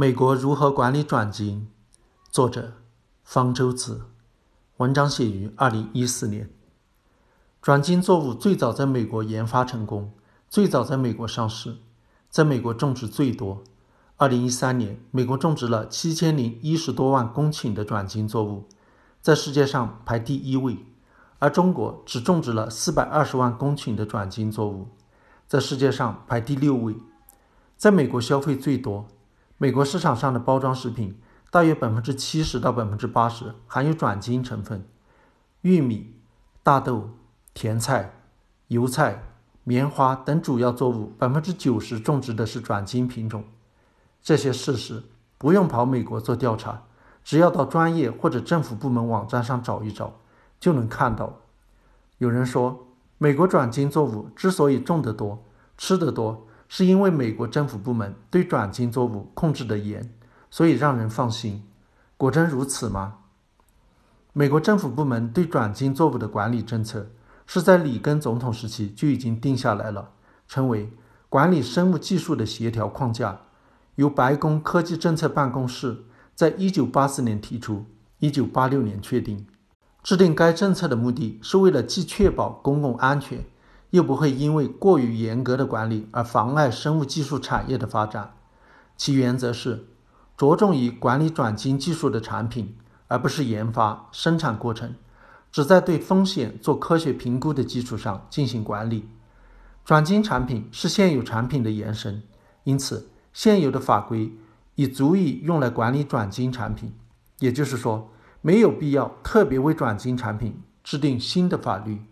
美国如何管理转基因？作者方舟子，文章写于二零一四年。转基因作物最早在美国研发成功，最早在美国上市，在美国种植最多。二零一三年，美国种植了七千零一十多万公顷的转基因作物，在世界上排第一位。而中国只种植了四百二十万公顷的转基因作物，在世界上排第六位。在美国消费最多。美国市场上的包装食品大约百分之七十到百分之八十含有转基因成分，玉米、大豆、甜菜、油菜、棉花等主要作物百分之九十种植的是转基因品种。这些事实不用跑美国做调查，只要到专业或者政府部门网站上找一找就能看到。有人说，美国转基因作物之所以种得多、吃得多。是因为美国政府部门对转基因作物控制的严，所以让人放心。果真如此吗？美国政府部门对转基因作物的管理政策是在里根总统时期就已经定下来了，称为管理生物技术的协调框架，由白宫科技政策办公室在一九八四年提出，一九八六年确定。制定该政策的目的是为了既确保公共安全。又不会因为过于严格的管理而妨碍生物技术产业的发展。其原则是着重于管理转基因技术的产品，而不是研发生产过程，只在对风险做科学评估的基础上进行管理。转基因产品是现有产品的延伸，因此现有的法规已足以用来管理转基因产品。也就是说，没有必要特别为转基因产品制定新的法律。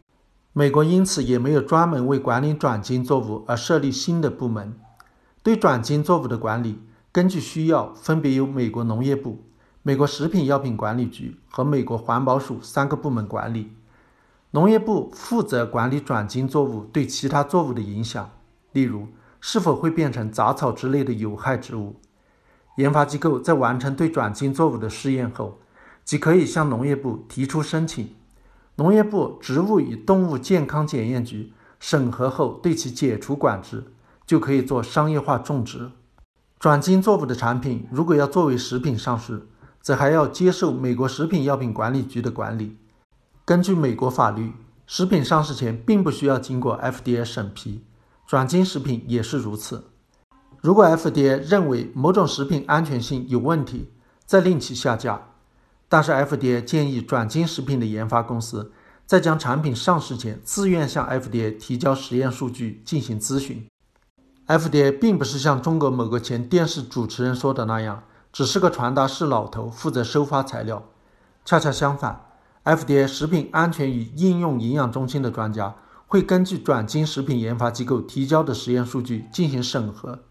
美国因此也没有专门为管理转基因作物而设立新的部门。对转基因作物的管理，根据需要，分别由美国农业部、美国食品药品管理局和美国环保署三个部门管理。农业部负责管理转基因作物对其他作物的影响，例如是否会变成杂草之类的有害植物。研发机构在完成对转基因作物的试验后，即可以向农业部提出申请。农业部植物与动物健康检验局审核后，对其解除管制，就可以做商业化种植。转基因作物的产品如果要作为食品上市，则还要接受美国食品药品管理局的管理。根据美国法律，食品上市前并不需要经过 FDA 审批，转基因食品也是如此。如果 FDA 认为某种食品安全性有问题，再令其下架。但是 FDA 建议转基因食品的研发公司在将产品上市前，自愿向 FDA 提交实验数据进行咨询。FDA 并不是像中国某个前电视主持人说的那样，只是个传达室老头负责收发材料。恰恰相反，FDA 食品安全与应用营养中心的专家会根据转基因食品研发机构提交的实验数据进行审核，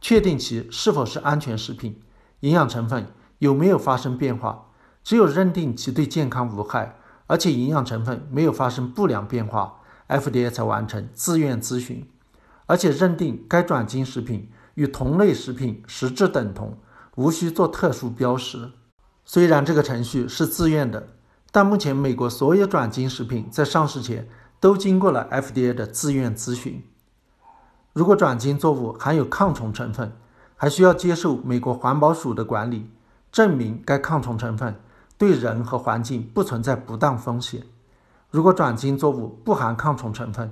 确定其是否是安全食品，营养成分有没有发生变化。只有认定其对健康无害，而且营养成分没有发生不良变化，FDA 才完成自愿咨询，而且认定该转基因食品与同类食品实质等同，无需做特殊标识。虽然这个程序是自愿的，但目前美国所有转基因食品在上市前都经过了 FDA 的自愿咨询。如果转基因作物含有抗虫成分，还需要接受美国环保署的管理，证明该抗虫成分。对人和环境不存在不当风险。如果转基因作物不含抗虫成分，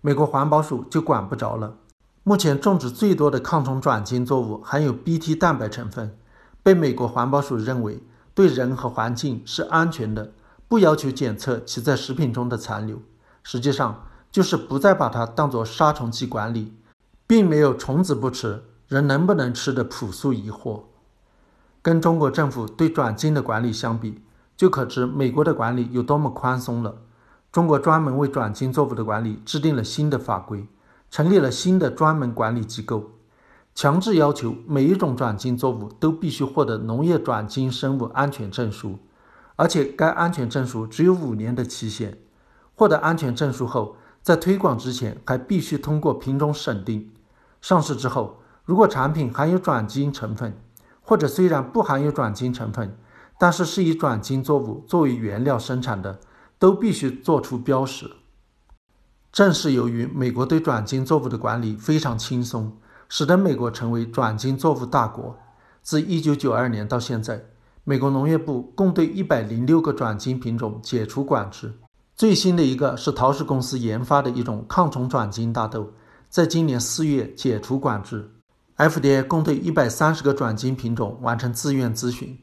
美国环保署就管不着了。目前种植最多的抗虫转基因作物含有 Bt 蛋白成分，被美国环保署认为对人和环境是安全的，不要求检测其在食品中的残留。实际上就是不再把它当作杀虫剂管理，并没有虫子不吃，人能不能吃的朴素疑惑。跟中国政府对转基因的管理相比，就可知美国的管理有多么宽松了。中国专门为转基因作物的管理制定了新的法规，成立了新的专门管理机构，强制要求每一种转基因作物都必须获得农业转基因生物安全证书，而且该安全证书只有五年的期限。获得安全证书后，在推广之前还必须通过品种审定。上市之后，如果产品含有转基因成分，或者虽然不含有转基因成分，但是是以转基因作物作为原料生产的，都必须做出标识。正是由于美国对转基因作物的管理非常轻松，使得美国成为转基因作物大国。自1992年到现在，美国农业部共对106个转基因品种解除管制。最新的一个是陶氏公司研发的一种抗虫转基因大豆，在今年四月解除管制。FDA 共对130个转基因品种完成自愿咨询。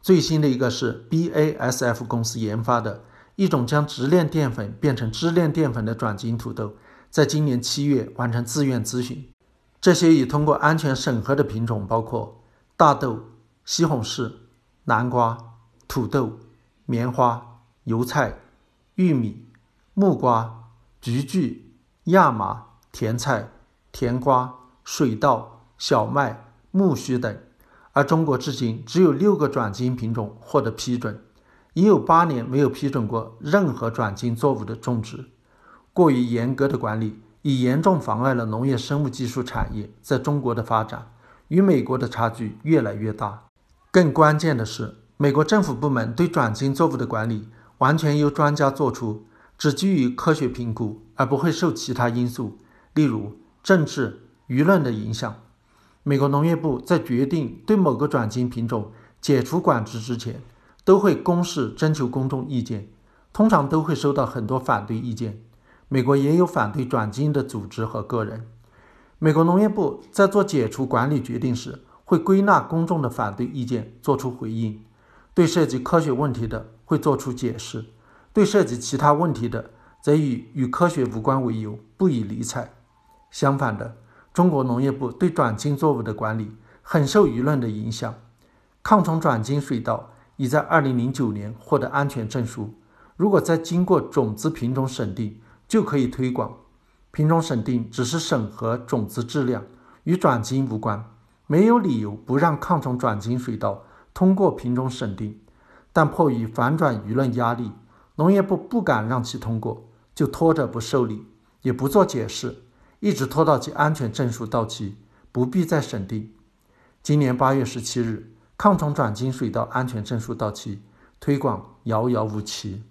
最新的一个是 BASF 公司研发的一种将直链淀粉变成支链淀粉的转基因土豆，在今年七月完成自愿咨询。这些已通过安全审核的品种包括大豆、西红柿、南瓜、土豆、棉花、油菜、玉米、木瓜、菊苣、亚麻、甜菜、甜瓜、水稻、小麦、苜蓿等。而中国至今只有六个转基因品种获得批准，已有八年没有批准过任何转基因作物的种植。过于严格的管理。已严重妨碍了农业生物技术产业在中国的发展，与美国的差距越来越大。更关键的是，美国政府部门对转基因作物的管理完全由专家做出，只基于科学评估，而不会受其他因素，例如政治、舆论的影响。美国农业部在决定对某个转基因品种解除管制之前，都会公示征求公众意见，通常都会收到很多反对意见。美国也有反对转基因的组织和个人。美国农业部在做解除管理决定时，会归纳公众的反对意见，作出回应；对涉及科学问题的，会作出解释；对涉及其他问题的，则以与科学无关为由不予理睬。相反的，中国农业部对转基因作物的管理很受舆论的影响。抗虫转基因水稻已在2009年获得安全证书，如果再经过种子品种审定，就可以推广。品种审定只是审核种子质量，与转基因无关，没有理由不让抗虫转基因水稻通过品种审定。但迫于反转舆论压力，农业部不敢让其通过，就拖着不受理，也不做解释，一直拖到其安全证书到期，不必再审定。今年八月十七日，抗虫转基因水稻安全证书到期，推广遥遥无期。